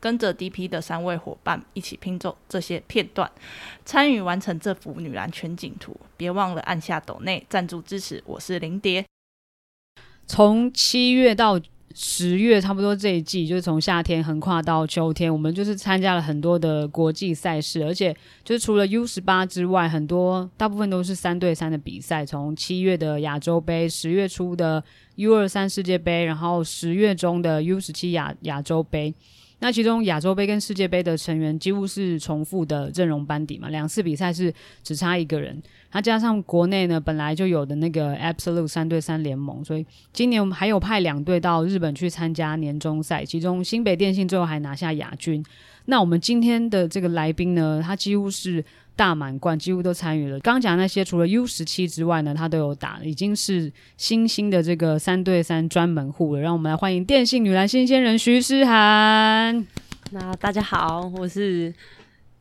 跟着 DP 的三位伙伴一起拼凑这些片段，参与完成这幅女篮全景图。别忘了按下抖内赞助支持。我是林蝶。从七月到十月，差不多这一季就是从夏天横跨到秋天，我们就是参加了很多的国际赛事，而且就是除了 U 十八之外，很多大部分都是三对三的比赛。从七月的亚洲杯，十月初的 U 二三世界杯，然后十月中的 U 十七亚亚洲杯。那其中亚洲杯跟世界杯的成员几乎是重复的阵容班底嘛，两次比赛是只差一个人。那加上国内呢本来就有的那个 Absolute 三对三联盟，所以今年我们还有派两队到日本去参加年终赛，其中新北电信最后还拿下亚军。那我们今天的这个来宾呢，他几乎是。大满贯几乎都参与了。刚刚讲那些，除了 U 十七之外呢，他都有打，已经是新兴的这个三对三专门户了。让我们来欢迎电信女篮新鲜人徐诗涵。那大家好，我是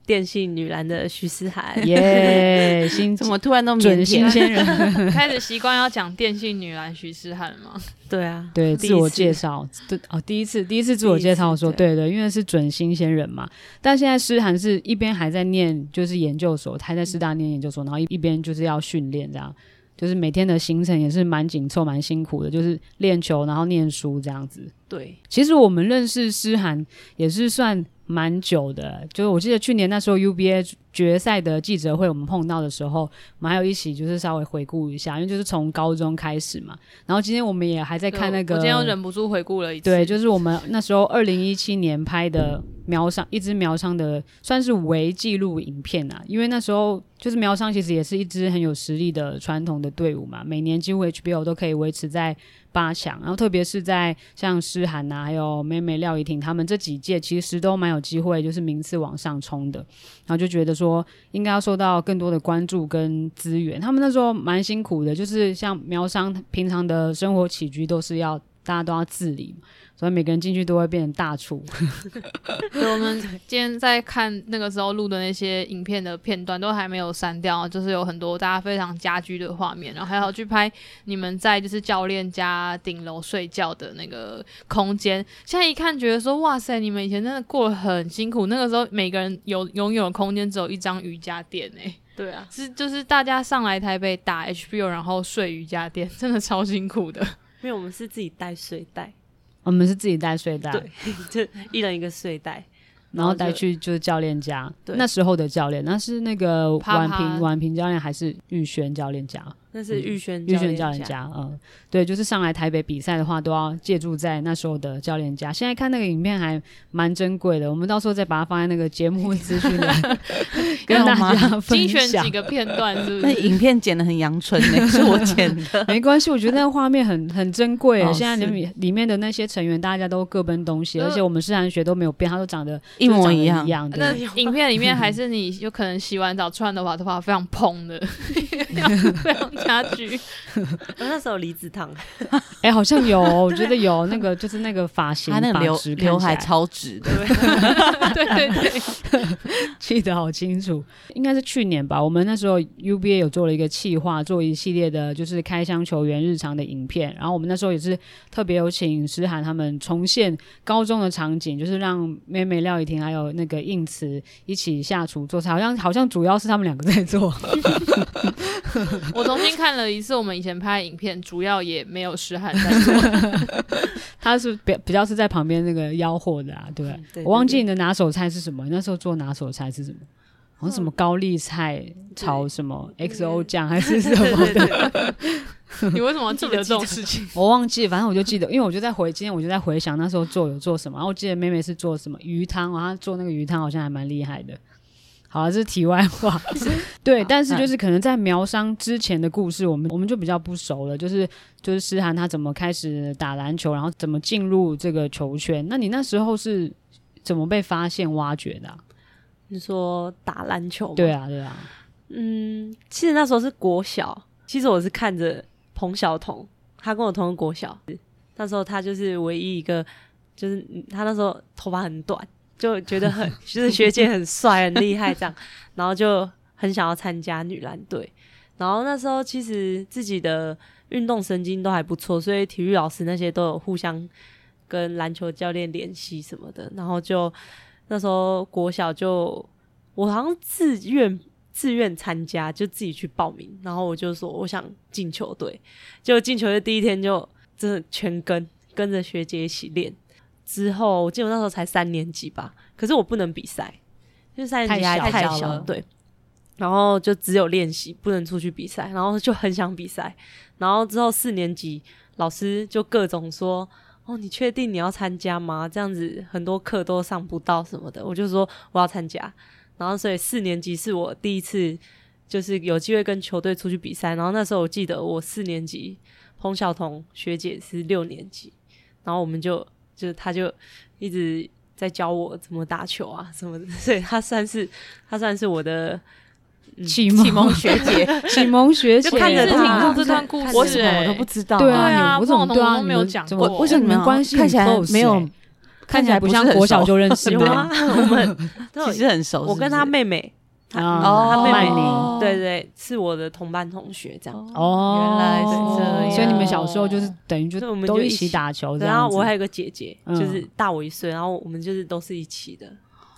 电信女篮的徐思涵。耶、yeah，新怎么突然那么准新鲜人？开始习惯要讲电信女篮徐思涵了吗？对啊，对，自我介绍，对哦，第一次，第一次自我介绍说，对对，因为是准新鲜人嘛。但现在诗涵是一边还在念，就是研究所，还在师大念研究所，然后一一边就是要训练，这样，就是每天的行程也是蛮紧凑、蛮辛苦的，就是练球，然后念书这样子。对，其实我们认识诗涵也是算。蛮久的，就是我记得去年那时候 UBA 决赛的记者会，我们碰到的时候，我们还有一起就是稍微回顾一下，因为就是从高中开始嘛。然后今天我们也还在看那个，我今天又忍不住回顾了一次。对，就是我们那时候二零一七年拍的苗商，一支苗商的算是微纪录影片啊，因为那时候就是苗商其实也是一支很有实力的传统的队伍嘛，每年几乎 HBO 都可以维持在。八强，然后特别是在像诗涵啊，还有妹妹廖怡婷他们这几届，其实都蛮有机会，就是名次往上冲的。然后就觉得说，应该要受到更多的关注跟资源。他们那时候蛮辛苦的，就是像苗商平常的生活起居都是要大家都要自理。所以每个人进去都会变成大厨。所以我们今天在看那个时候录的那些影片的片段，都还没有删掉，就是有很多大家非常家居的画面，然后还要去拍你们在就是教练家顶楼睡觉的那个空间。现在一看觉得说，哇塞，你们以前真的过得很辛苦。那个时候每个人有拥有的空间只有一张瑜伽垫诶。对啊，是就是大家上来台北打 HBO，然后睡瑜伽垫，真的超辛苦的。因为我们是自己带睡袋。我们是自己带睡袋，对，就一人一个睡袋，然后带去就是教练家。那时候的教练，那是那个婉平，婉平教练还是玉轩教练家？那是玉轩玉轩教练家，嗯，对，就是上来台北比赛的话，都要借住在那时候的教练家。现在看那个影片还蛮珍贵的，我们到时候再把它放在那个节目资讯栏，跟大家分享精选几个片段是不是？那影片剪得很阳春呢，是我剪的，没关系，我觉得那个画面很很珍贵。哦、现在里面里面的那些成员，大家都各奔东西，而且我们诗涵学都没有变，他都长得一模一样。一样的那影片里面还是你有可能洗完澡出来的话，头发非常蓬的，非常。家具，我 那时候离子烫，哎，好像有，我觉得有那个，就是那个发型，他那个刘刘海超直的，对。对 对，记得好清楚，应该是去年吧。我们那时候 UBA 有做了一个企划，做一系列的，就是开箱球员日常的影片。然后我们那时候也是特别有请诗涵他们重现高中的场景，就是让妹妹廖怡婷还有那个应慈一起下厨做菜，好像好像主要是他们两个在做。我重新看了一次我们以前拍的影片，主要也没有诗涵在做，他是比比较是在旁边那个吆喝的啊，对不对？对，我忘记你的拿手菜是什么？那时候做拿手菜是什么？好像什么高丽菜炒什么 XO 酱还是什么的？你为什么记得这种事情？我忘记，反正我就记得，因为我就在回，今天我就在回想那时候做有做什么。然后我记得妹妹是做什么鱼汤，然后她做那个鱼汤好像还蛮厉害的。好，这是题外话。对，但是就是可能在苗商之前的故事，我们我们就比较不熟了。就是就是诗涵他怎么开始打篮球，然后怎么进入这个球圈？那你那时候是怎么被发现、挖掘的啊？你说打篮球？对啊，对啊。嗯，其实那时候是国小，其实我是看着彭晓彤，他跟我同个国小，那时候他就是唯一一个，就是他那时候头发很短，就觉得很 就是学姐很帅很厉害这样，然后就很想要参加女篮队。然后那时候其实自己的运动神经都还不错，所以体育老师那些都有互相跟篮球教练联系什么的。然后就那时候国小就我好像自愿自愿参加，就自己去报名。然后我就说我想进球队，就进球队第一天就真的全跟跟着学姐一起练。之后我记得我那时候才三年级吧，可是我不能比赛，因为三年级还太小，太小了，对。然后就只有练习，不能出去比赛。然后就很想比赛。然后之后四年级老师就各种说：“哦，你确定你要参加吗？这样子很多课都上不到什么的。”我就说我要参加。然后所以四年级是我第一次就是有机会跟球队出去比赛。然后那时候我记得我四年级彭晓彤学姐是六年级，然后我们就就是他就一直在教我怎么打球啊什么的。所以他算是他算是我的。启蒙启，蒙学姐，启蒙学姐 就看着听过这段故事，我什么我都不知道。对啊，我怎么都没有讲过？为什么你们关系看起来没有？看起来不像国小就认识吗？我们其实很熟。我跟他妹妹，哦，他妹妹，对对，是我的同班同学，这样。哦，原来是这样。所以你们小时候就是等于就我们都一起打球，然后我还有个姐姐，就是大我一岁，然后我们就是都是一起的。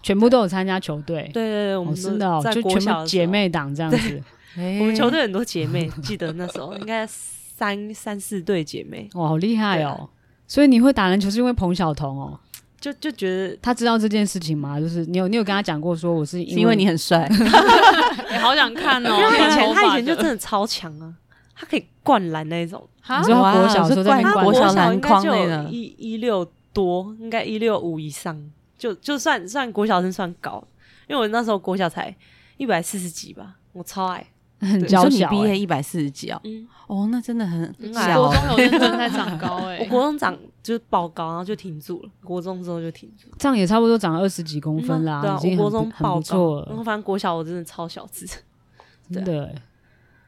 全部都有参加球队，对对对，我们真的哦，就全部姐妹档这样子。我们球队很多姐妹，记得那时候 应该三三四对姐妹，哇，好厉害哦！所以你会打篮球是因为彭晓彤哦？就就觉得他知道这件事情吗？就是你有你有跟他讲过说我是因为你很帅，你好想看哦。他以前他以前就真的超强啊，他可以灌篮那种。你知道国小时候在国小篮筐那个一一六多，应该一六五以上。就就算算国小生算高，因为我那时候国小才一百四十几吧，我超矮，很娇小。你毕业一百四十几哦，嗯，哦，那真的很矮。国中有认真在长高哎，我国中长就是爆高，然后就停住了。国中之后就停住，这样也差不多长了二十几公分啦。对啊，我国中爆高，然后反正国小我真的超小只，真的。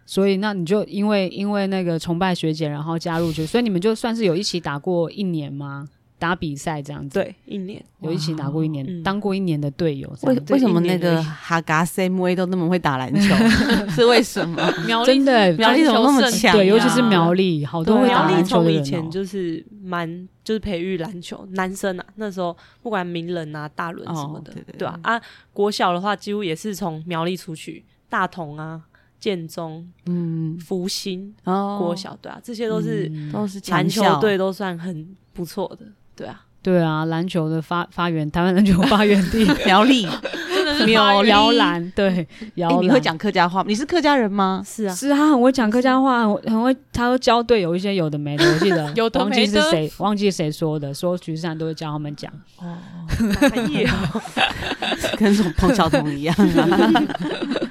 所以那你就因为因为那个崇拜学姐，然后加入去，所以你们就算是有一起打过一年吗？打比赛这样子，对，一年有一起打过一年，当过一年的队友。为为什么那个哈嘎 CMA 都那么会打篮球？是为什么？苗真的苗栗怎么那么强？对，尤其是苗栗，好多会打篮球的人。以前就是蛮就是培育篮球男生啊，那时候不管名人啊、大轮什么的，对吧？啊，国小的话几乎也是从苗栗出去，大同啊、建中、嗯、福兴、国小，对啊，这些都是都是篮球队，都算很不错的。对啊，对啊，篮球的发发源，台湾篮球发源地 苗栗，苗摇篮。对，摇篮。你会讲客家话吗？你是客家人吗？是啊，是他很会讲客家话，很会，他都教队友一些有的没的。我记得，有的没的。忘记是谁，忘记谁说的，说徐善都会教他们讲。哦，专业哦，跟什么彭晓彤一样啊。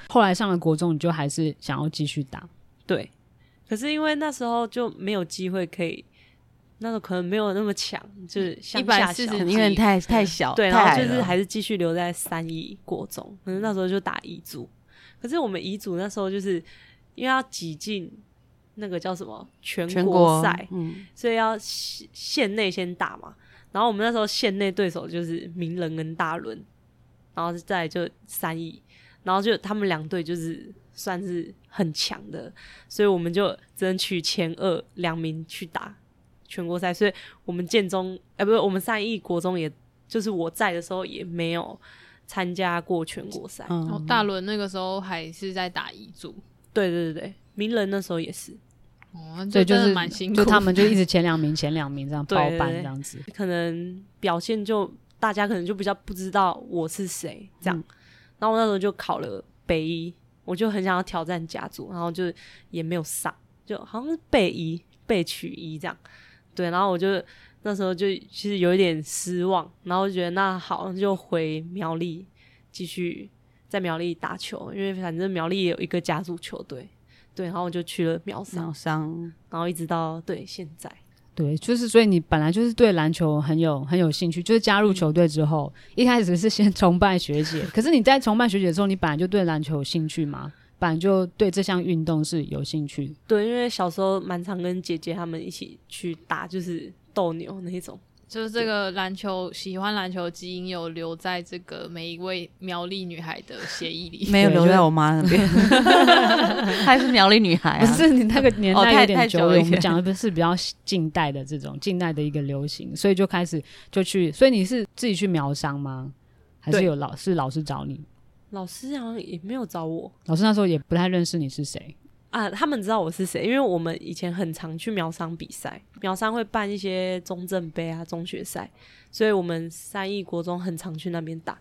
后来上了国中，你就还是想要继续打？对，可是因为那时候就没有机会可以。那个可能没有那么强，就是一百四十，因为太太小，对，然后就是还是继续留在三一国中，可能那时候就打乙组。可是我们乙组那时候就是因为要挤进那个叫什么全国赛，嗯，所以要县内先打嘛。然后我们那时候县内对手就是名人跟大轮，然后再就三一，然后就他们两队就是算是很强的，所以我们就只能取前二两名去打。全国赛，所以我们建中，哎、欸，不是我们三义国中，也就是我在的时候也没有参加过全国赛。嗯、然后大伦那个时候还是在打乙组，对对对对，名人那时候也是。哦，对，就是蛮辛苦，就他们就一直前两名，前两名这样包办这样子，可能表现就大家可能就比较不知道我是谁这样。嗯、然后我那时候就考了北一，我就很想要挑战甲组，然后就也没有上，就好像是北一被取一这样。对，然后我就那时候就其实有一点失望，然后就觉得那好，就回苗栗继续在苗栗打球，因为反正苗栗也有一个甲组球队，对，然后我就去了苗商，苗商，然后一直到对现在，对，就是所以你本来就是对篮球很有很有兴趣，就是加入球队之后，嗯、一开始是先崇拜学姐，可是你在崇拜学姐的时候，你本来就对篮球有兴趣吗？本来就对这项运动是有兴趣。对，因为小时候蛮常跟姐姐他们一起去打，就是斗牛那一种。就是这个篮球喜欢篮球基因有留在这个每一位苗栗女孩的血液里，没有留在我妈那边，还是苗栗女孩啊？不是你那个 年代有点久了，哦、我们讲的不是比较近代的这种近代的一个流行，所以就开始就去。所以你是自己去苗商吗？还是有老是老师找你？老师好像也没有找我，老师那时候也不太认识你是谁。啊，他们知道我是谁，因为我们以前很常去苗商比赛，苗商会办一些中正杯啊、中学赛，所以我们三义国中很常去那边打。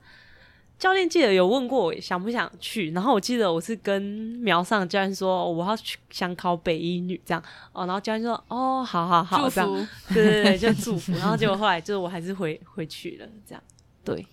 教练记得有问过我想不想去，然后我记得我是跟苗上教练说、哦、我要去想考北一女这样哦，然后教练说哦，好好好，这样对对对，就祝福，然后结果后来就是我还是回回去了，这样对。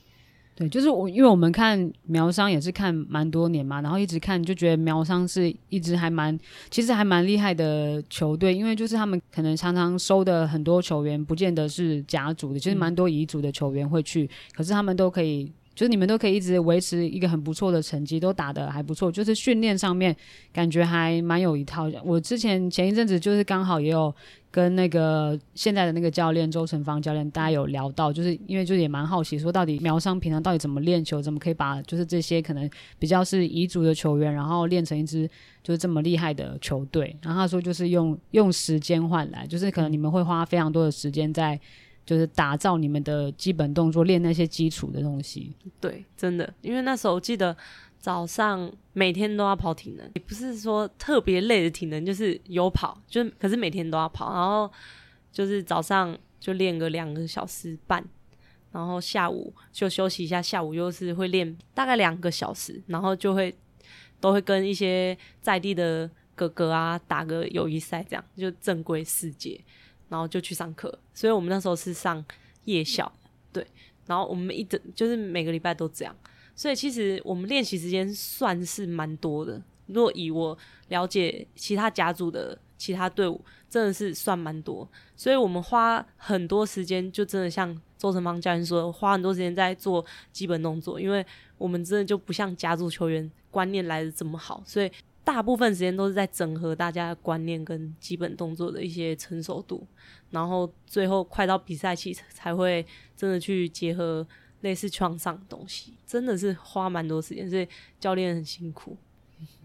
对，就是我，因为我们看苗商也是看蛮多年嘛，然后一直看就觉得苗商是一直还蛮，其实还蛮厉害的球队，因为就是他们可能常常收的很多球员，不见得是甲组的，其实蛮多乙组的球员会去，可是他们都可以。就是你们都可以一直维持一个很不错的成绩，都打得还不错。就是训练上面感觉还蛮有一套。我之前前一阵子就是刚好也有跟那个现在的那个教练周成芳教练，大家有聊到，就是因为就是也蛮好奇，说到底苗商平常到底怎么练球，怎么可以把就是这些可能比较是彝族的球员，然后练成一支就是这么厉害的球队。然后他说就是用用时间换来，就是可能你们会花非常多的时间在。就是打造你们的基本动作，练那些基础的东西。对，真的，因为那时候记得早上每天都要跑体能，也不是说特别累的体能，就是有跑，就可是每天都要跑。然后就是早上就练个两个小时半，然后下午就休息一下，下午又是会练大概两个小时，然后就会都会跟一些在地的哥哥啊打个友谊赛，这样就正规世界。然后就去上课，所以我们那时候是上夜校，对。然后我们一整就是每个礼拜都这样，所以其实我们练习时间算是蛮多的。如果以我了解其他甲组的其他队伍，真的是算蛮多。所以我们花很多时间，就真的像周成芳教练说，花很多时间在做基本动作，因为我们真的就不像甲组球员观念来的这么好，所以。大部分时间都是在整合大家的观念跟基本动作的一些成熟度，然后最后快到比赛期才会真的去结合类似场上的东西，真的是花蛮多时间，所以教练很辛苦。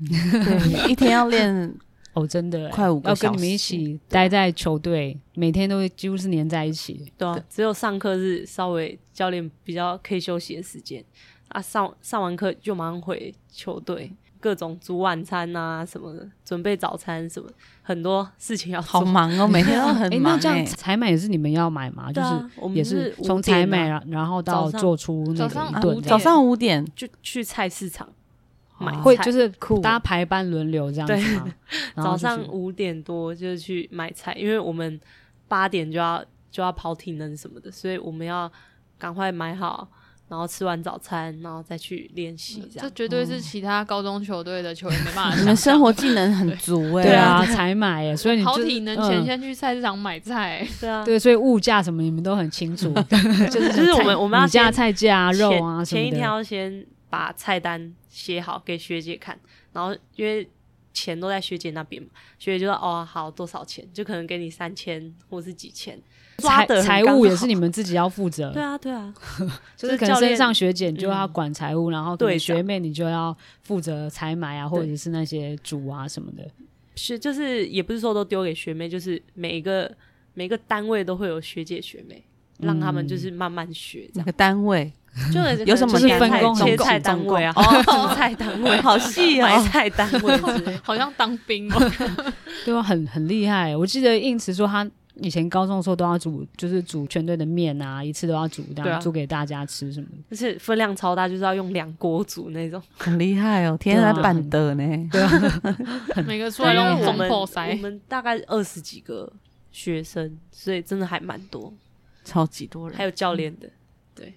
对，一天要练哦，真的 快五个小时，要跟你们一起待在球队，每天都几乎是黏在一起。对啊，只有上课是稍微教练比较可以休息的时间啊，上上完课就马上回球队。各种煮晚餐啊什么的，准备早餐什么，很多事情要做。好忙哦，每天都很忙。欸、那这样采买也是你们要买吗？就是也是从采买然后到做出那个一顿。早上五点就去菜市场买菜，会就是大家排班轮流这样子吗？对，早上五点多就去买菜，因为我们八点就要就要跑体能什么的，所以我们要赶快买好。然后吃完早餐，然后再去练习，这样。这绝对是其他高中球队的球员没办法。你们生活技能很足哎。对啊，才买哎，所以你好体能前先去菜市场买菜。对啊，对，所以物价什么你们都很清楚。就是就是我们我们要加菜价、肉啊什么的。前一天要先把菜单写好给学姐看，然后因为钱都在学姐那边嘛，学姐就说哦好多少钱，就可能给你三千或是几千。财财务也是你们自己要负责。对啊，对啊，就是可能升上学姐你就要管财务，嗯、然后对学妹你就要负责采买啊，或者是那些主啊什么的。是，就是也不是说都丢给学妹，就是每一个每一个单位都会有学姐学妹，嗯、让他们就是慢慢学。这个单位就 有什么分工？切菜单位啊，哦，菜单位好细啊，买菜单位好像当兵哦。对啊，很很厉害。我记得应慈说他。以前高中的时候都要煮，就是煮全队的面啊，一次都要煮，这样煮给大家吃什么的。就是分量超大，就是要用两锅煮那种，很厉害哦！天天在办的呢，对啊，每个出来都用总破塞。我们大概二十几个学生，所以真的还蛮多，超级多人，还有教练的，对。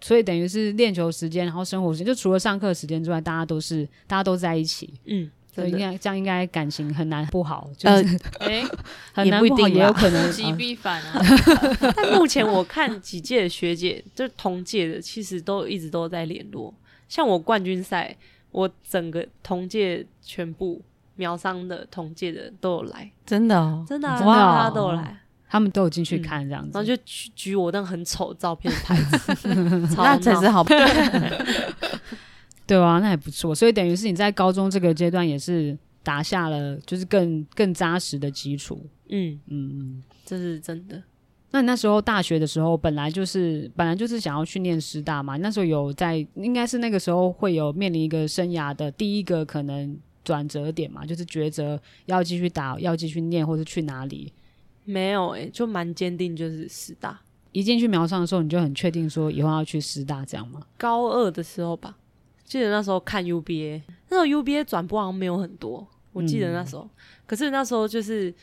所以等于是练球时间，然后生活时间，就除了上课时间之外，大家都是大家都在一起，嗯。所以应该这样，应该感情很难不好，就是 哎，很难不好，也有可能 物极必反啊。但目前我看几届的学姐，就是同届的，其实都一直都在联络。像我冠军赛我整个同届全部苗商的同届的都有来，真的哦，真的、啊，真的哦大家都有来，他们都有进去看这样子，然后就举举我那很丑照片的牌子，超那才是好。对啊，那还不错。所以等于是你在高中这个阶段也是打下了就是更更扎实的基础。嗯嗯嗯，这是真的。那你那时候大学的时候，本来就是本来就是想要去念师大嘛？那时候有在，应该是那个时候会有面临一个生涯的第一个可能转折点嘛，就是抉择要继续打，要继续念，或是去哪里？没有诶、欸，就蛮坚定，就是师大。一进去苗商的时候，你就很确定说以后要去师大这样吗？高二的时候吧，记得那时候看 UBA，那时候 UBA 转播好像没有很多，我记得那时候。嗯、可是那时候就是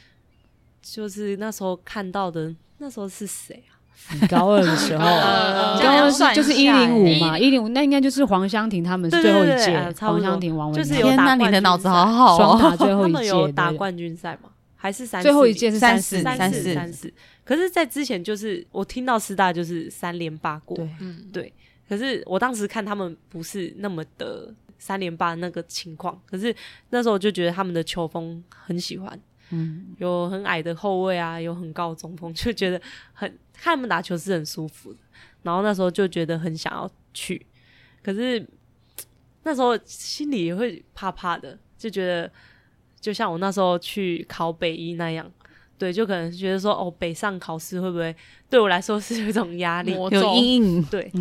就是那时候看到的。那时候是谁啊？你高二的时候，呃、高二是就是一零五嘛，一零五那应该就是黄湘婷他们是最后一届，黄湘婷、王文就是天哪，你的脑子好好哦！双打最后一届，有打冠军赛吗？还是三？最后一届是三四三四三四。可是，在之前就是我听到师大就是三连霸过，对，嗯，对。可是我当时看他们不是那么的三连霸那个情况，可是那时候我就觉得他们的球风很喜欢。嗯，有很矮的后卫啊，有很高的中锋，就觉得很看他们打球是很舒服的。然后那时候就觉得很想要去，可是那时候心里也会怕怕的，就觉得就像我那时候去考北一那样，对，就可能觉得说哦，北上考试会不会对我来说是有一种压力，有阴影？对，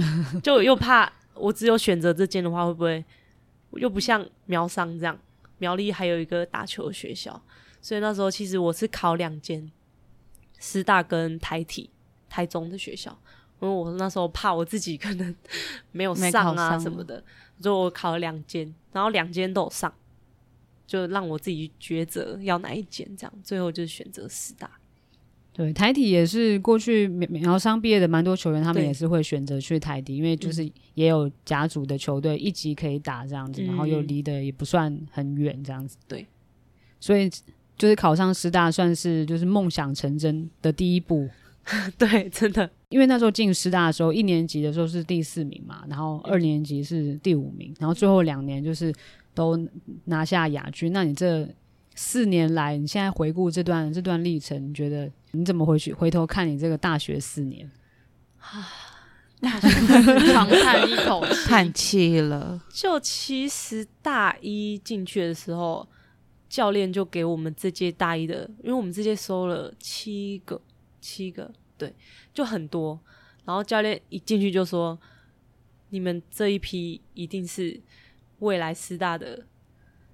就又怕我只有选择这间的话，会不会又不像苗商这样，苗栗还有一个打球的学校。所以那时候其实我是考两间，师大跟台体台中的学校，因为我那时候怕我自己可能 没有上啊什么的，所以我考了两间，然后两间都有上，就让我自己抉择要哪一间，这样最后就是选择师大。对，台体也是过去苗苗商毕业的蛮多球员，他们也是会选择去台体，因为就是也有甲组的球队一级可以打这样子，嗯、然后又离得也不算很远这样子。对，所以。就是考上师大，算是就是梦想成真的第一步。对，真的，因为那时候进师大的时候，一年级的时候是第四名嘛，然后二年级是第五名，然后最后两年就是都拿下亚军。那你这四年来，你现在回顾这段这段历程，你觉得你怎么回去回头看你这个大学四年？啊，大学长叹一口气，叹气了。就其实大一进去的时候。教练就给我们这届大一的，因为我们这届收了七个，七个，对，就很多。然后教练一进去就说：“你们这一批一定是未来师大的，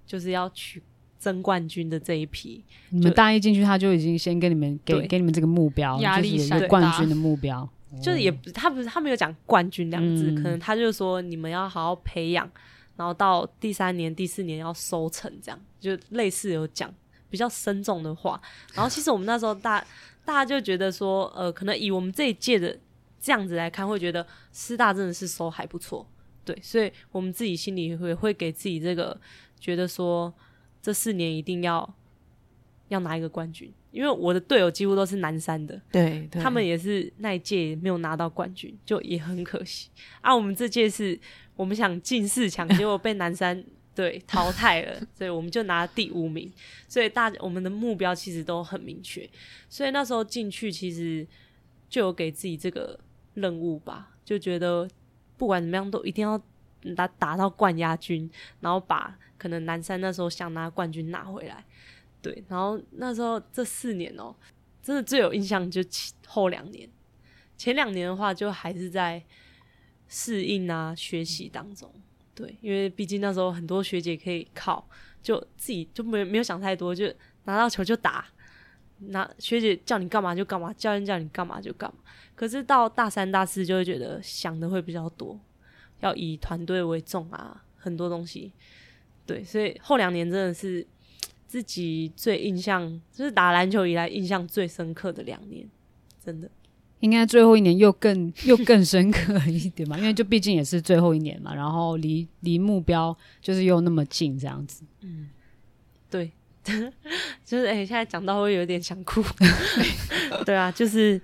就是要去争冠军的这一批。”你们大一进去，他就已经先给你们给给你们这个目标，压力就是有冠军的目标。就是也不，他不是他没有讲冠军两字，嗯、可能他就说你们要好好培养。然后到第三年、第四年要收成，这样就类似有讲比较深重的话。然后其实我们那时候大 大家就觉得说，呃，可能以我们这一届的这样子来看，会觉得师大真的是收还不错，对，所以我们自己心里会会给自己这个觉得说，这四年一定要要拿一个冠军，因为我的队友几乎都是南山的，对，对，他们也是那一届没有拿到冠军，就也很可惜啊。我们这届是。我们想进四强，结果被南山对淘汰了，所以我们就拿第五名。所以大我们的目标其实都很明确，所以那时候进去其实就有给自己这个任务吧，就觉得不管怎么样都一定要打打到冠亚军，然后把可能南山那时候想拿冠军拿回来。对，然后那时候这四年哦、真的最有印象就后两年，前两年的话就还是在。适应啊，学习当中，对，因为毕竟那时候很多学姐可以靠，就自己就没没有想太多，就拿到球就打，拿学姐叫你干嘛就干嘛，教练叫你干嘛就干嘛。可是到大三、大四就会觉得想的会比较多，要以团队为重啊，很多东西。对，所以后两年真的是自己最印象，就是打篮球以来印象最深刻的两年，真的。应该最后一年又更又更深刻一点嘛，因为就毕竟也是最后一年嘛，然后离离目标就是又那么近这样子。嗯，对，就是哎、现在讲到会有点想哭。对啊，就是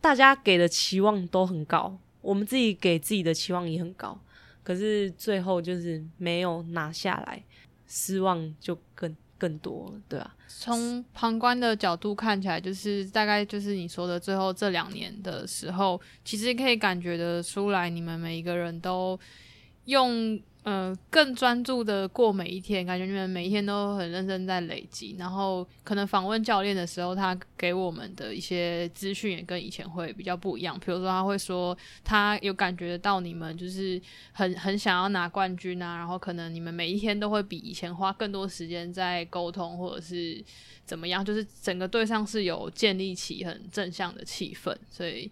大家给的期望都很高，我们自己给自己的期望也很高，可是最后就是没有拿下来，失望就更更多了，对啊。从旁观的角度看起来，就是大概就是你说的最后这两年的时候，其实可以感觉得出来，你们每一个人都用。呃，更专注的过每一天，感觉你们每一天都很认真在累积。然后可能访问教练的时候，他给我们的一些资讯也跟以前会比较不一样。比如说，他会说他有感觉到你们就是很 很想要拿冠军啊，然后可能你们每一天都会比以前花更多时间在沟通，或者是怎么样，就是整个队上是有建立起很正向的气氛，所以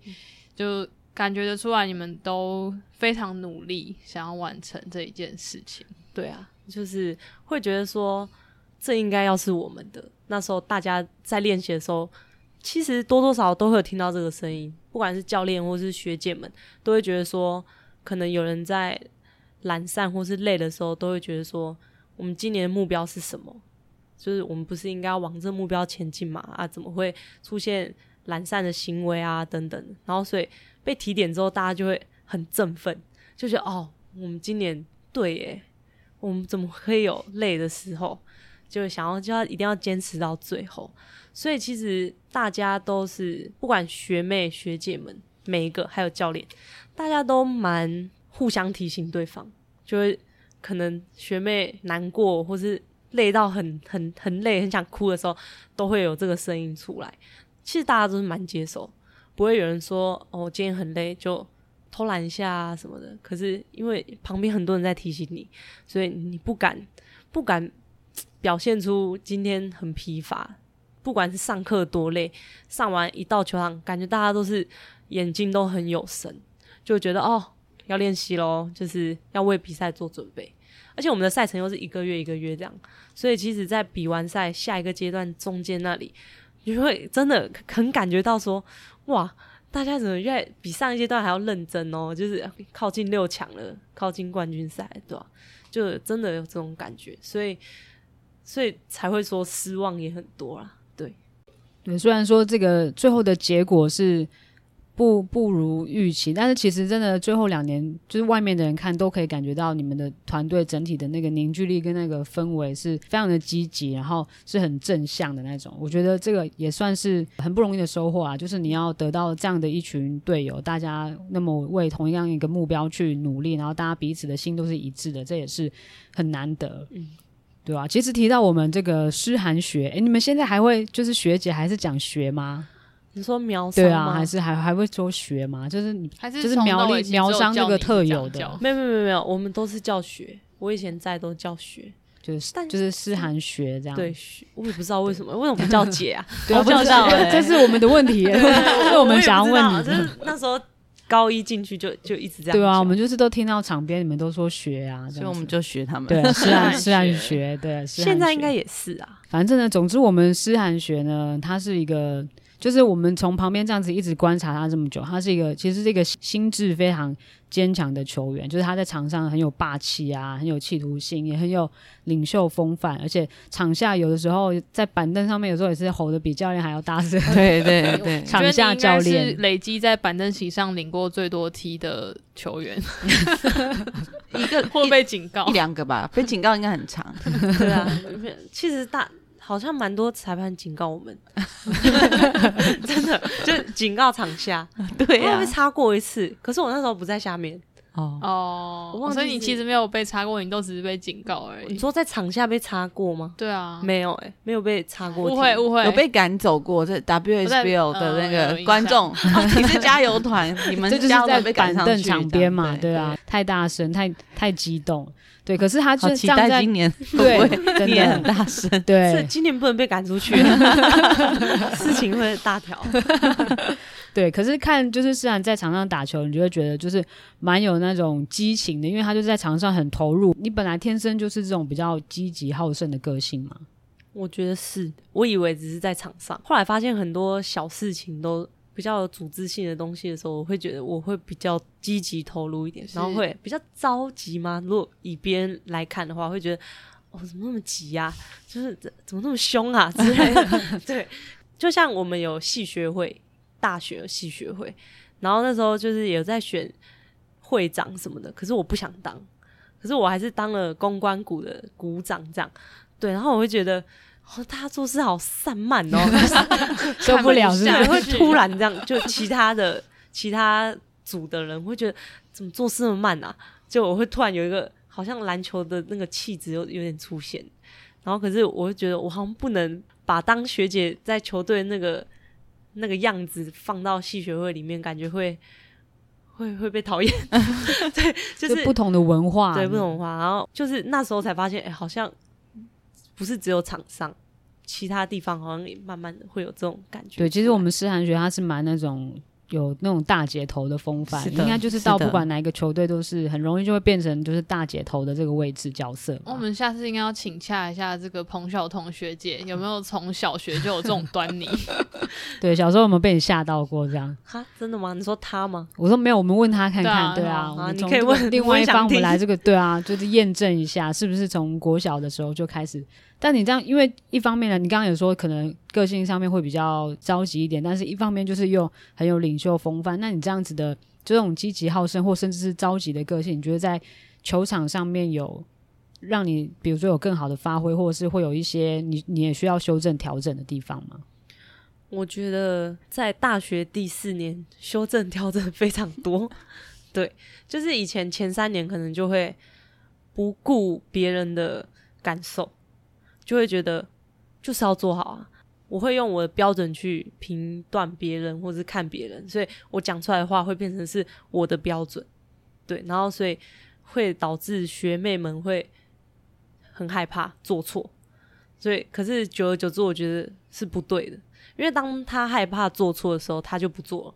就。感觉得出来，你们都非常努力，想要完成这一件事情。对啊，就是会觉得说，这应该要是我们的。那时候大家在练习的时候，其实多多少少都会有听到这个声音，不管是教练或是学姐们，都会觉得说，可能有人在懒散或是累的时候，都会觉得说，我们今年的目标是什么？就是我们不是应该要往这目标前进吗？啊，怎么会出现懒散的行为啊？等等。然后所以。被提点之后，大家就会很振奋，就觉得哦，我们今年对耶，我们怎么可以有累的时候？就想要就要一定要坚持到最后。所以其实大家都是，不管学妹学姐们每一个，还有教练，大家都蛮互相提醒对方，就会可能学妹难过或是累到很很很累，很想哭的时候，都会有这个声音出来。其实大家都是蛮接受。不会有人说哦，今天很累就偷懒一下啊什么的。可是因为旁边很多人在提醒你，所以你不敢不敢表现出今天很疲乏。不管是上课多累，上完一到球场，感觉大家都是眼睛都很有神，就觉得哦要练习咯，就是要为比赛做准备。而且我们的赛程又是一个月一个月这样，所以其实，在比完赛下一个阶段中间那里，你会真的很感觉到说。哇！大家怎么越比上一阶段还要认真哦？就是靠近六强了，靠近冠军赛，对吧？就真的有这种感觉，所以所以才会说失望也很多啦。对，对，虽然说这个最后的结果是。不不如预期，但是其实真的最后两年，就是外面的人看都可以感觉到你们的团队整体的那个凝聚力跟那个氛围是非常的积极，然后是很正向的那种。我觉得这个也算是很不容易的收获啊，就是你要得到这样的一群队友，大家那么为同样一个目标去努力，然后大家彼此的心都是一致的，这也是很难得，嗯，对吧？其实提到我们这个诗涵学，哎，你们现在还会就是学姐还是讲学吗？你说苗对啊，还是还还会说学吗？就是你还是就是苗栗苗商那个特有的，没有没有没有没有，我们都是教学。我以前在都叫学，就是就是诗涵学这样。对，我也不知道为什么，为什么不叫姐啊？对，不知道，这是我们的问题，是我们想要问你。就是那时候高一进去就就一直这样。对啊，我们就是都听到场边你们都说学啊，所以我们就学他们。对，诗涵诗涵学，对，现在应该也是啊。反正呢，总之我们诗涵学呢，它是一个。就是我们从旁边这样子一直观察他这么久，他是一个其实是一个心智非常坚强的球员。就是他在场上很有霸气啊，很有企图心，也很有领袖风范。而且场下有的时候在板凳上面，有时候也是吼的比教练还要大声。对对对，场下教练是累积在板凳席上领过最多踢的球员，一个 或被警告一两个吧，被警告应该很长。对啊，其实大。好像蛮多裁判警告我们，真的就警告场下，对啊，被擦过一次。可是我那时候不在下面哦哦，所以你其实没有被擦过，你都只是被警告而已。你说在场下被擦过吗？对啊，没有哎，没有被擦过。误会误会，有被赶走过。这 WSBL 的那个观众，你是 加油团，你们这就是在板凳场边嘛？对啊，太大声，太太激动。对，可是他就期待今年对，你也很大声。对，今年不能被赶出去，事情会大条。对，可是看就是虽然在场上打球，你就会觉得就是蛮有那种激情的，因为他就在场上很投入。你本来天生就是这种比较积极好胜的个性嘛？我觉得是，我以为只是在场上，后来发现很多小事情都。比较有组织性的东西的时候，我会觉得我会比较积极投入一点，然后会比较着急吗？如果以别人来看的话，会觉得哦，怎么那么急呀、啊？就是怎么那么凶啊之类的。对，就像我们有戏学会，大学有系学会，然后那时候就是有在选会长什么的，可是我不想当，可是我还是当了公关股的股长，这样对，然后我会觉得。哦，大家做事好散漫哦 受不了是？会突然这样，就其他的其他组的人会觉得怎么做事那么慢啊？就我会突然有一个好像篮球的那个气质有有点出现，然后可是我会觉得我好像不能把当学姐在球队那个那个样子放到戏学会里面，感觉会会会被讨厌。对，就是就不同的文化，对不同文化，然后就是那时候才发现，哎、欸，好像。不是只有场上，其他地方好像也慢慢的会有这种感觉。对，其实我们诗涵学它是蛮那种有那种大姐头的风范，应该就是到不管哪一个球队都是很容易就会变成就是大姐头的这个位置角色。我们下次应该要请洽一下这个彭晓彤学姐，有没有从小学就有这种端倪？对，小时候有没有被你吓到过这样？哈，真的吗？你说他吗？我说没有，我们问他看看。对啊，对啊，你可以问另外一方，我们来这个对啊，就是验证一下是不是从国小的时候就开始。但你这样，因为一方面呢，你刚刚有说可能个性上面会比较着急一点，但是一方面就是又很有领袖风范。那你这样子的这种积极好胜或甚至是着急的个性，你觉得在球场上面有让你，比如说有更好的发挥，或者是会有一些你你也需要修正调整的地方吗？我觉得在大学第四年修正调整非常多，对，就是以前前三年可能就会不顾别人的感受。就会觉得就是要做好啊！我会用我的标准去评断别人，或是看别人，所以我讲出来的话会变成是我的标准，对，然后所以会导致学妹们会很害怕做错，所以可是久而久之，我觉得是不对的，因为当他害怕做错的时候，他就不做了，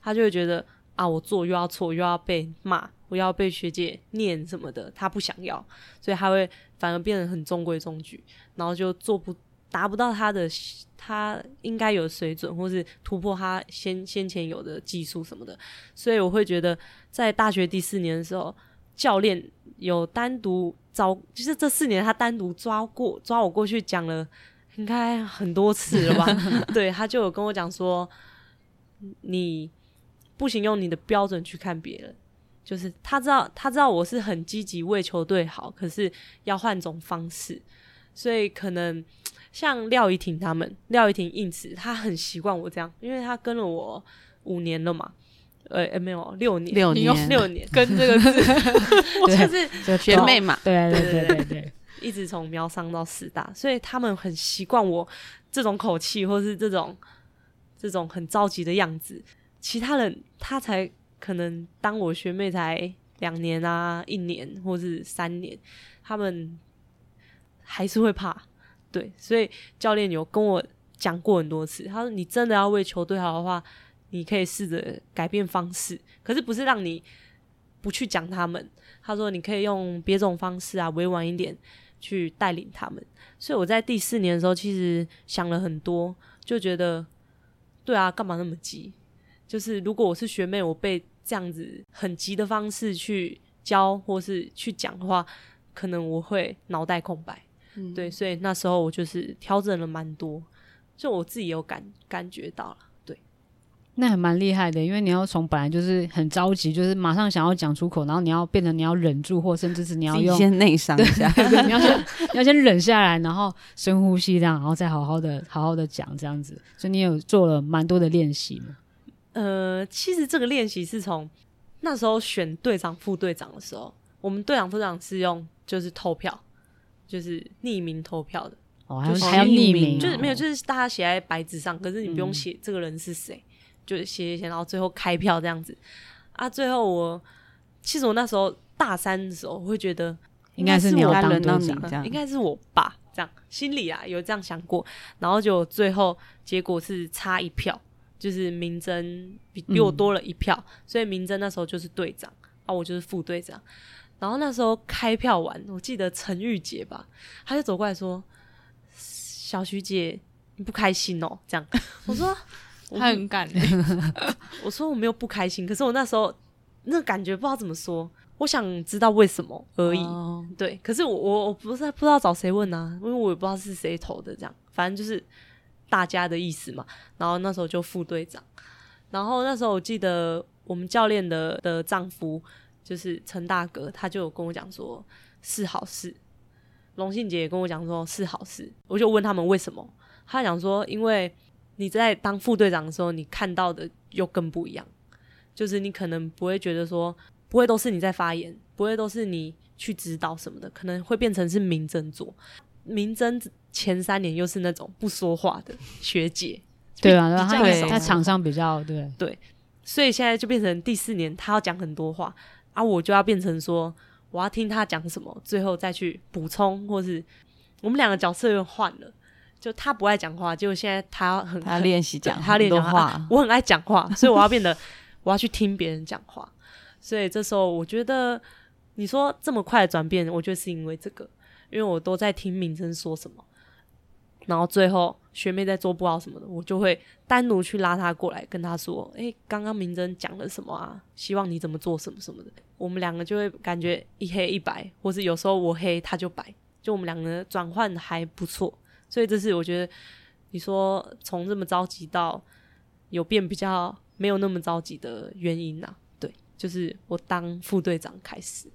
他就会觉得啊，我做又要错，又要被骂。我要被学姐念什么的，他不想要，所以他会反而变得很中规中矩，然后就做不达不到他的他应该有水准，或是突破他先先前有的技术什么的。所以我会觉得，在大学第四年的时候，教练有单独找，就是这四年他单独抓过抓我过去讲了，应该很多次了吧？对，他就有跟我讲说，你不行用你的标准去看别人。就是他知道，他知道我是很积极为球队好，可是要换种方式，所以可能像廖怡婷他们，廖怡婷因此他很习惯我这样，因为他跟了我五年了嘛，呃、欸，没有六年，六年，六年，跟这个字，就是学妹嘛，对对对对对，对，一直从苗商到师大，所以他们很习惯我这种口气，或是这种这种很着急的样子，其他人他才。可能当我学妹才两年啊，一年或是三年，他们还是会怕，对，所以教练有跟我讲过很多次，他说你真的要为球队好的话，你可以试着改变方式，可是不是让你不去讲他们，他说你可以用别种方式啊，委婉一点去带领他们。所以我在第四年的时候，其实想了很多，就觉得，对啊，干嘛那么急？就是如果我是学妹，我被这样子很急的方式去教或是去讲的话，可能我会脑袋空白。嗯，对，所以那时候我就是调整了蛮多，就我自己有感感觉到了。对，那还蛮厉害的，因为你要从本来就是很着急，就是马上想要讲出口，然后你要变成你要忍住，或甚至是你要用先内伤一下，你要先你要先忍下来，然后深呼吸这样，然后再好好的好好的讲这样子。所以你有做了蛮多的练习吗？呃，其实这个练习是从那时候选队长、副队长的时候，我们队长、副队长是用就是投票，就是匿名投票的。哦，还要匿名，就是没有，就是大家写在白纸上，可是你不用写这个人是谁，嗯、就是写写写，然后最后开票这样子。啊，最后我其实我那时候大三的时候，我会觉得应该是我当队长，应该是我爸这样，心里啊有这样想过，然后就最后结果是差一票。就是明珍比比我多了一票，嗯、所以明珍那时候就是队长，啊，我就是副队长。然后那时候开票完，我记得陈玉洁吧，他就走过来说：“小徐姐，你不开心哦？”这样，我说他很敢、欸，我说我没有不开心，可是我那时候那个感觉不知道怎么说，我想知道为什么而已。哦、对，可是我我我不是不知道找谁问啊，因为我也不知道是谁投的，这样，反正就是。大家的意思嘛，然后那时候就副队长，然后那时候我记得我们教练的的丈夫就是陈大哥，他就跟我讲说是好事。龙信杰也跟我讲说是好事，我就问他们为什么，他讲说因为你在当副队长的时候，你看到的又更不一样，就是你可能不会觉得说不会都是你在发言，不会都是你去指导什么的，可能会变成是明珍做。明珍前三年又是那种不说话的学姐，对啊，他对他场上比较对。对，所以现在就变成第四年，他要讲很多话，啊，我就要变成说我要听他讲什么，最后再去补充，或是我们两个角色又换了，就他不爱讲话，结果现在他很他练习讲他练讲话，啊，我很爱讲话，所以我要变得我要去听别人讲话，所以这时候我觉得你说这么快的转变，我觉得是因为这个。因为我都在听明真说什么，然后最后学妹在做不好什么的，我就会单独去拉她过来，跟她说：“诶，刚刚明真讲了什么啊？希望你怎么做什么什么的。”我们两个就会感觉一黑一白，或是有时候我黑她就白，就我们两个转换还不错。所以这是我觉得你说从这么着急到有变比较没有那么着急的原因呐、啊。对，就是我当副队长开始。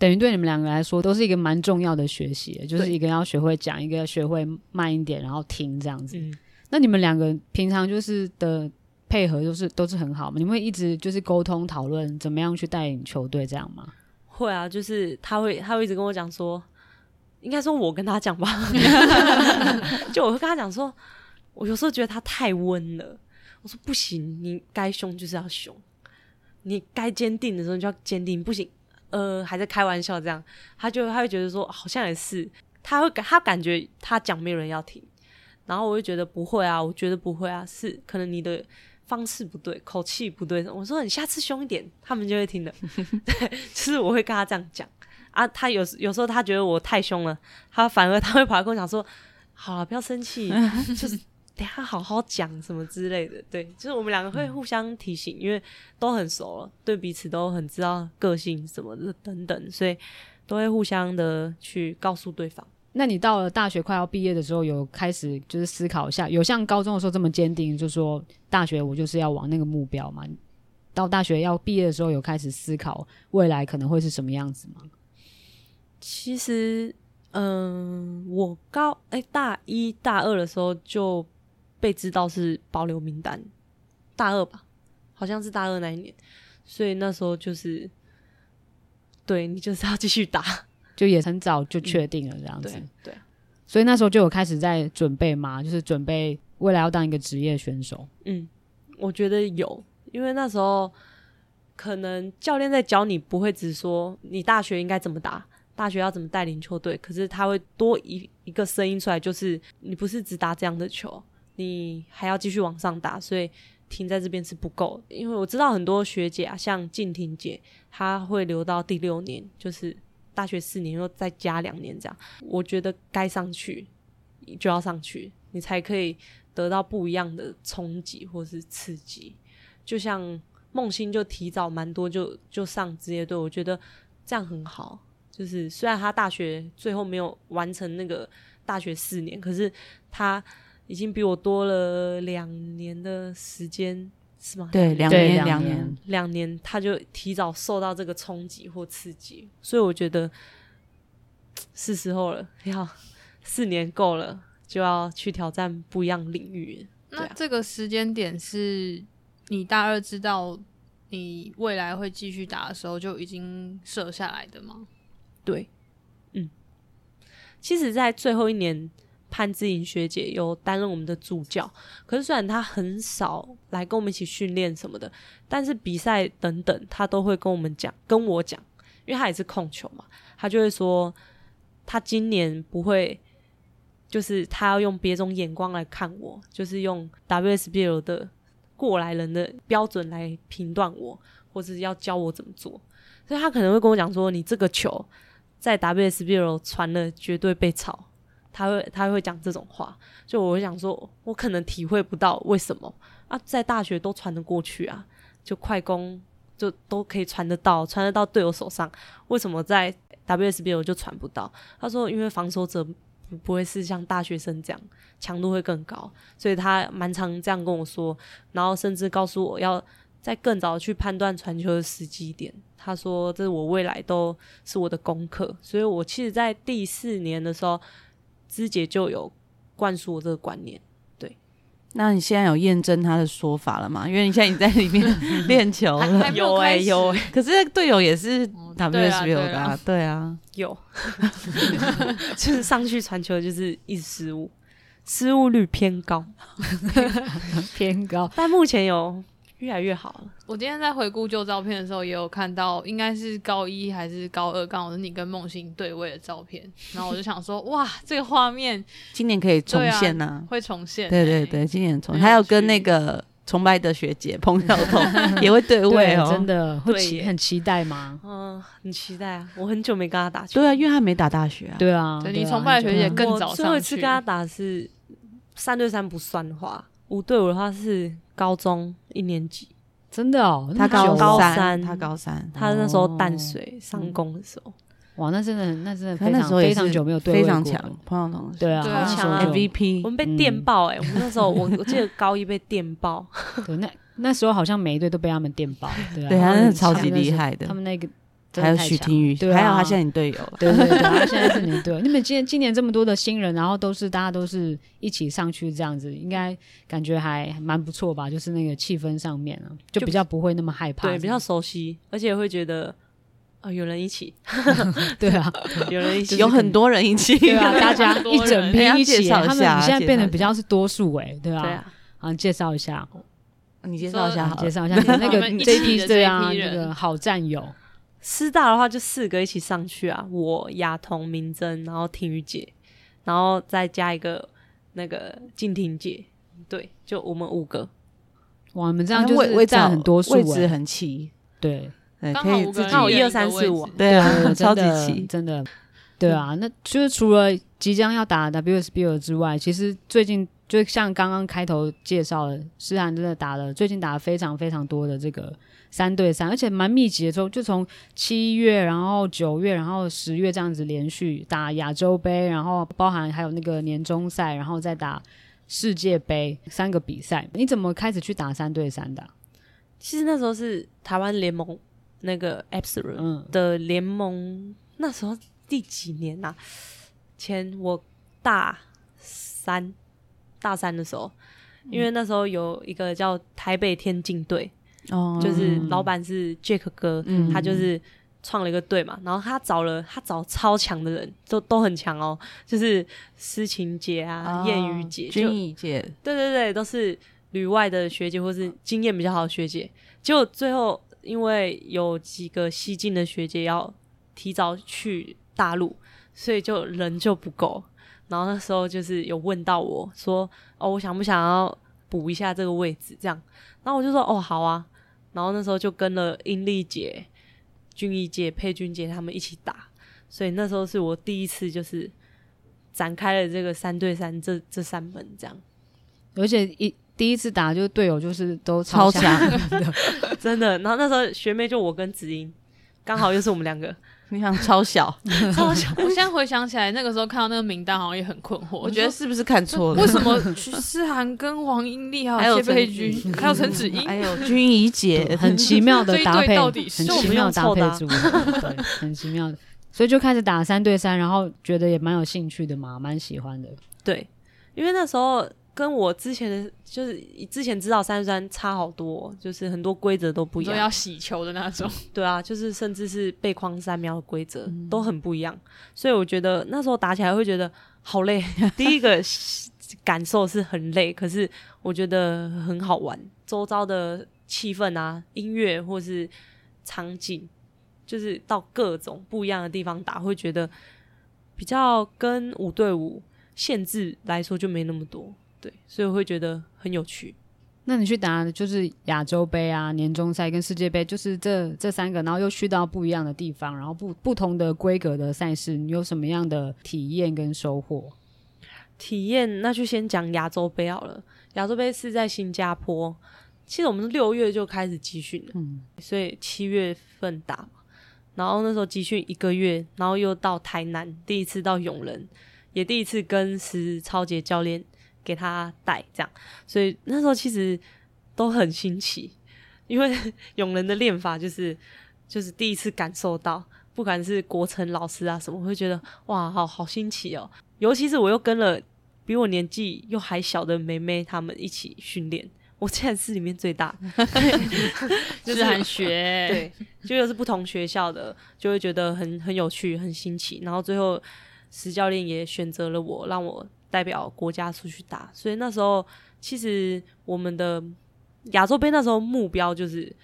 等于对你们两个来说都是一个蛮重要的学习，就是一个要学会讲，一个要学会慢一点，然后听这样子。嗯、那你们两个平常就是的配合都是都是很好嘛？你们会一直就是沟通讨论怎么样去带领球队这样吗？会啊，就是他会他会一直跟我讲说，应该说我跟他讲吧，就我会跟他讲说，我有时候觉得他太温了，我说不行，你该凶就是要凶，你该坚定的时候就要坚定，不行。呃，还在开玩笑这样，他就他会觉得说好像也是，他会感他感觉他讲没有人要听，然后我就觉得不会啊，我觉得不会啊，是可能你的方式不对，口气不对。我说你下次凶一点，他们就会听的。对，就是我会跟他这样讲啊，他有有时候他觉得我太凶了，他反而他会跑来跟我讲说，好了，不要生气，就是。等下好好讲什么之类的，对，就是我们两个会互相提醒，嗯、因为都很熟了，对彼此都很知道个性什么的等等，所以都会互相的去告诉对方。那你到了大学快要毕业的时候，有开始就是思考一下，有像高中的时候这么坚定，就说大学我就是要往那个目标嘛？到大学要毕业的时候，有开始思考未来可能会是什么样子吗？其实，嗯、呃，我高哎、欸、大一大二的时候就。被知道是保留名单，大二吧，好像是大二那一年，所以那时候就是，对你就是要继续打，就也很早就确定了这样子，嗯、对，对，所以那时候就有开始在准备嘛，就是准备未来要当一个职业选手。嗯，我觉得有，因为那时候可能教练在教你，不会只说你大学应该怎么打，大学要怎么带领球队，可是他会多一一个声音出来，就是你不是只打这样的球。你还要继续往上打，所以停在这边是不够。因为我知道很多学姐啊，像静婷姐，她会留到第六年，就是大学四年又再加两年这样。我觉得该上去就要上去，你才可以得到不一样的冲击或是刺激。就像梦欣就提早蛮多就就上职业队，我觉得这样很好。就是虽然他大学最后没有完成那个大学四年，可是他。已经比我多了两年的时间，是吗？对，两年，两年，两年，他就提早受到这个冲击或刺激，所以我觉得 是时候了，要四年够了，就要去挑战不一样领域。那这个时间点是你大二知道你未来会继续打的时候就已经设下来的吗？对，嗯，其实，在最后一年。潘志颖学姐有担任我们的助教，可是虽然她很少来跟我们一起训练什么的，但是比赛等等，她都会跟我们讲，跟我讲，因为她也是控球嘛，她就会说，她今年不会，就是她要用别种眼光来看我，就是用 WSBL 的过来人的标准来评断我，或者是要教我怎么做，所以她可能会跟我讲说，你这个球在 WSBL 传了绝对被炒。他会他会讲这种话，就我想说，我可能体会不到为什么啊，在大学都传得过去啊，就快攻就都可以传得到，传得到队友手上，为什么在 WSBL 就传不到？他说，因为防守者不会是像大学生这样强度会更高，所以他蛮常这样跟我说，然后甚至告诉我要在更早去判断传球的时机点。他说这是我未来都是我的功课，所以我其实，在第四年的时候，芝姐就有灌输我这个观念。那你现在有验证他的说法了吗？因为你现在已经在里面 练球了，有哎、欸、有、欸，可是队友也是 WSBL 的、啊，对啊，有，就是上去传球就是一失误，失误率偏高，偏高，但目前有。越来越好了。我今天在回顾旧照片的时候，也有看到，应该是高一还是高二，刚好是你跟梦欣对位的照片。然后我就想说，哇，这个画面今年可以重现呐、啊啊，会重现、欸。对对对，今年重现。还有跟那个崇拜的学姐彭晓彤也会对位哦，真的会期很期待吗？嗯，很期待啊！我很久没跟他打球。对啊，因为他没打大学啊。对啊，对你崇拜的学姐更早上去。最后一次跟他打是三对三不算的话，五对五的话是高中一年级。真的哦，他高高三，他高三，他那时候淡水上工的时候，哇，那真的，那真的非常非常久没有对过，非常强，彭晓彤，对啊，好强啊，MVP，我们被电爆哎，我们那时候我 我记得高一被电爆，对，那 那时候好像每一队都被他们电爆，对啊，对，他是超级厉害的，他们那个。还有许廷宇，还好他现在你队友，对对对，他现在是你队友。你们今年今年这么多的新人，然后都是大家都是一起上去这样子，应该感觉还蛮不错吧？就是那个气氛上面啊，就比较不会那么害怕，对，比较熟悉，而且会觉得啊，有人一起 对啊，有人一起，有很多人一起，对啊，大家一整批一起，他们现在变得比较是多数哎，对啊，啊，介绍一下，你介绍一下，介绍一下那个 JP 对啊，那个好战友。师大的话就四个一起上去啊，我亚彤、明珍，然后婷雨姐，然后再加一个那个静婷姐，对，就我们五个。哇，你们这样就是占很多数，位置很齐，对，刚好五个，刚好一二三四五，对啊，超级齐，真的，对啊，那就是除了即将要打 WSBL 之外，其实最近就像刚刚开头介绍的，诗涵真的打了，最近打了非常非常多的这个。三对三，而且蛮密集的，就就从七月，然后九月，然后十月这样子连续打亚洲杯，然后包含还有那个年终赛，然后再打世界杯三个比赛。你怎么开始去打三对三的？其实那时候是台湾联盟那个 Epsilon 的联盟，嗯、那时候第几年呐、啊？前我大三大三的时候，因为那时候有一个叫台北天竞队。哦，就是老板是 Jack 哥，嗯、他就是创了一个队嘛，然后他找了他找超强的人，都都很强哦，就是诗情姐啊、燕雨、哦、姐、君怡姐，对对对，都是旅外的学姐或是经验比较好的学姐。结果最后因为有几个西进的学姐要提早去大陆，所以就人就不够。然后那时候就是有问到我说：“哦，我想不想要补一下这个位置？”这样，然后我就说：“哦，好啊。”然后那时候就跟了英丽姐、君怡姐、佩君姐他们一起打，所以那时候是我第一次就是展开了这个三对三这这三门这样，而且一第一次打就队友就是都超强的，真的。然后那时候学妹就我跟子英，刚好又是我们两个。你想超小，超小。我现在回想起来，那个时候看到那个名单，好像也很困惑。我觉得是不是看错了？为什么徐思涵跟王英丽还有谢佩君，还有陈子英，还有君怡姐，很奇妙的 搭配，到底是很奇妙的搭配组合，对，很奇妙的。所以就开始打三对三，然后觉得也蛮有兴趣的嘛，蛮喜欢的。对，因为那时候。跟我之前的就是之前知道三十三差好多，就是很多规则都不一样，要洗球的那种。对啊，就是甚至是背框三秒的规则都很不一样，所以我觉得那时候打起来会觉得好累。第一个感受是很累，可是我觉得很好玩，周遭的气氛啊、音乐或是场景，就是到各种不一样的地方打，会觉得比较跟五对五限制来说就没那么多。对，所以我会觉得很有趣。那你去打就是亚洲杯啊、年终赛跟世界杯，就是这这三个，然后又去到不一样的地方，然后不不同的规格的赛事，你有什么样的体验跟收获？体验那就先讲亚洲杯好了。亚洲杯是在新加坡，其实我们六月就开始集训了，嗯，所以七月份打嘛。然后那时候集训一个月，然后又到台南，第一次到永仁。也第一次跟石超杰教练给他带这样，所以那时候其实都很新奇，因为 永仁的练法就是就是第一次感受到，不管是国成老师啊什么，我会觉得哇，好好新奇哦，尤其是我又跟了比我年纪又还小的梅梅他们一起训练。我现在是里面最大，就是很学，对，就又是不同学校的，就会觉得很很有趣、很新奇。然后最后石教练也选择了我，让我代表国家出去打。所以那时候其实我们的亚洲杯那时候目标就是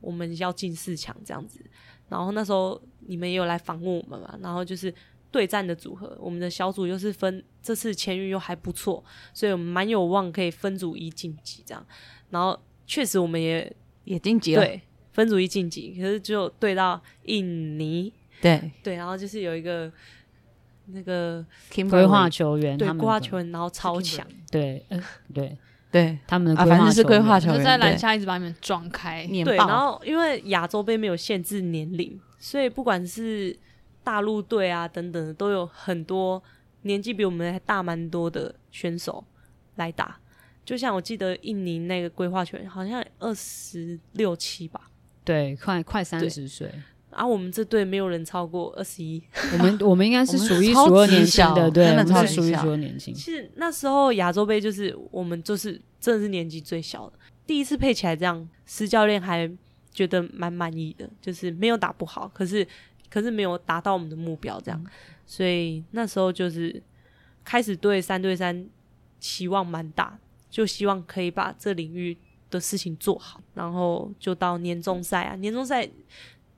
我们要进四强这样子。然后那时候你们也有来访问我们嘛，然后就是。对战的组合，我们的小组又是分，这次签运又还不错，所以我们蛮有望可以分组一晋级这样。然后确实我们也也晋级了，对，分组一晋级，可是就对到印尼，对对，然后就是有一个那个规划球员，对规划球员，然后超强，对，嗯，对。对，他们的啊，反正是规划球员，就在篮下一直把你们撞开，对，然后因为亚洲杯没有限制年龄，所以不管是大陆队啊，等等的都有很多年纪比我们还大蛮多的选手来打。就像我记得印尼那个规划球员，好像二十六七吧，对，快快三十岁。而我们这队没有人超过二十一。我们我们应该是数一数二年轻的，对，我们是数一数二年轻。其实那时候亚洲杯就是我们就是真的是年纪最小的，第一次配起来这样，施教练还觉得蛮满意的，就是没有打不好，可是。可是没有达到我们的目标，这样，嗯、所以那时候就是开始对三对三期望蛮大，就希望可以把这领域的事情做好，然后就到年终赛啊，年终赛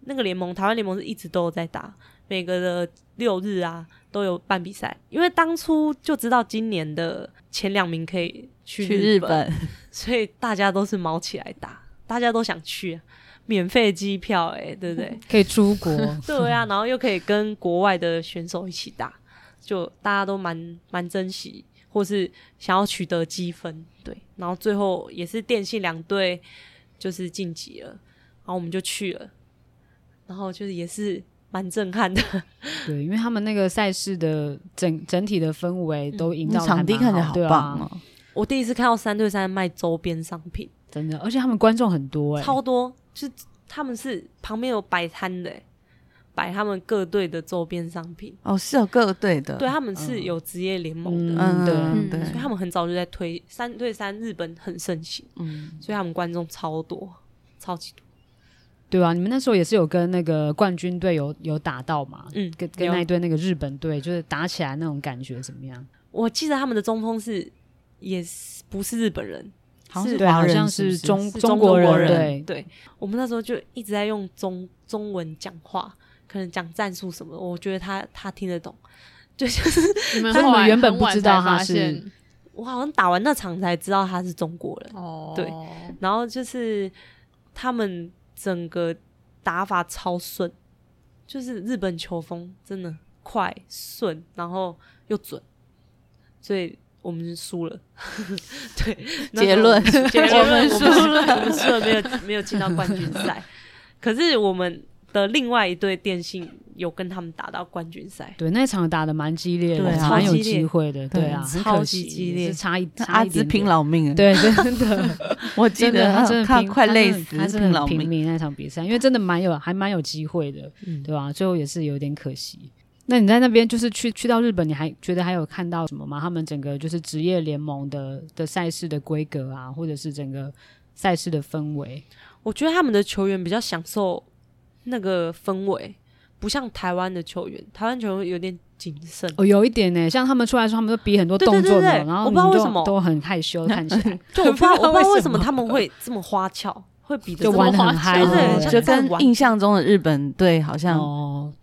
那个联盟，台湾联盟是一直都有在打，每个的六日啊都有办比赛，因为当初就知道今年的前两名可以去日本，日本 所以大家都是卯起来打，大家都想去啊。免费机票，哎，对不对？可以出国，对啊，然后又可以跟国外的选手一起打，就大家都蛮蛮珍惜，或是想要取得积分，对。然后最后也是电信两队就是晋级了，然后我们就去了，然后就是也是蛮震撼的，对，因为他们那个赛事的整整体的氛围都营造、嗯、场地看起来好棒哦、啊。我第一次看到三对三卖周边商品，真的，而且他们观众很多、欸，哎，超多。是他们是旁边有摆摊的，摆他们各队的周边商品。哦，是有各队的，对，他们是有职业联盟的，嗯，对对，所以他们很早就在推三对三，日本很盛行，嗯，所以他们观众超多，超级多，对啊，你们那时候也是有跟那个冠军队有有打到嘛？嗯，跟跟那一队那个日本队，就是打起来那种感觉怎么样？我记得他们的中锋是也是不是日本人？好像是，好像是中中国人，对对。我们那时候就一直在用中中文讲话，可能讲战术什么，我觉得他他听得懂。对，就是你们后来原本不知道他是，我好像打完那场才知道他是中国人。哦，对。然后就是他们整个打法超顺，就是日本球风真的快顺，然后又准，所以。我们输了，对，结论结论输了，我们输了，没有没有进到冠军赛。可是我们的另外一队电信有跟他们打到冠军赛，对，那场打的蛮激烈的，蛮有机会的，对啊，超级激烈，差一阿兹拼老命，对，真的，我记得他真的快累死，他真的拼命。那场比赛，因为真的蛮有，还蛮有机会的，对吧？最后也是有点可惜。那你在那边就是去去到日本，你还觉得还有看到什么吗？他们整个就是职业联盟的的赛事的规格啊，或者是整个赛事的氛围？我觉得他们的球员比较享受那个氛围，不像台湾的球员，台湾球员有点谨慎。哦，有一点呢，像他们出来的时候，他们都比很多动作的，对对对对，然后我不知道为什么都很害羞，看起来。就我不知道，我不知道为什么他们会这么花俏。会比的玩得很嗨，对，就跟印象中的日本队好像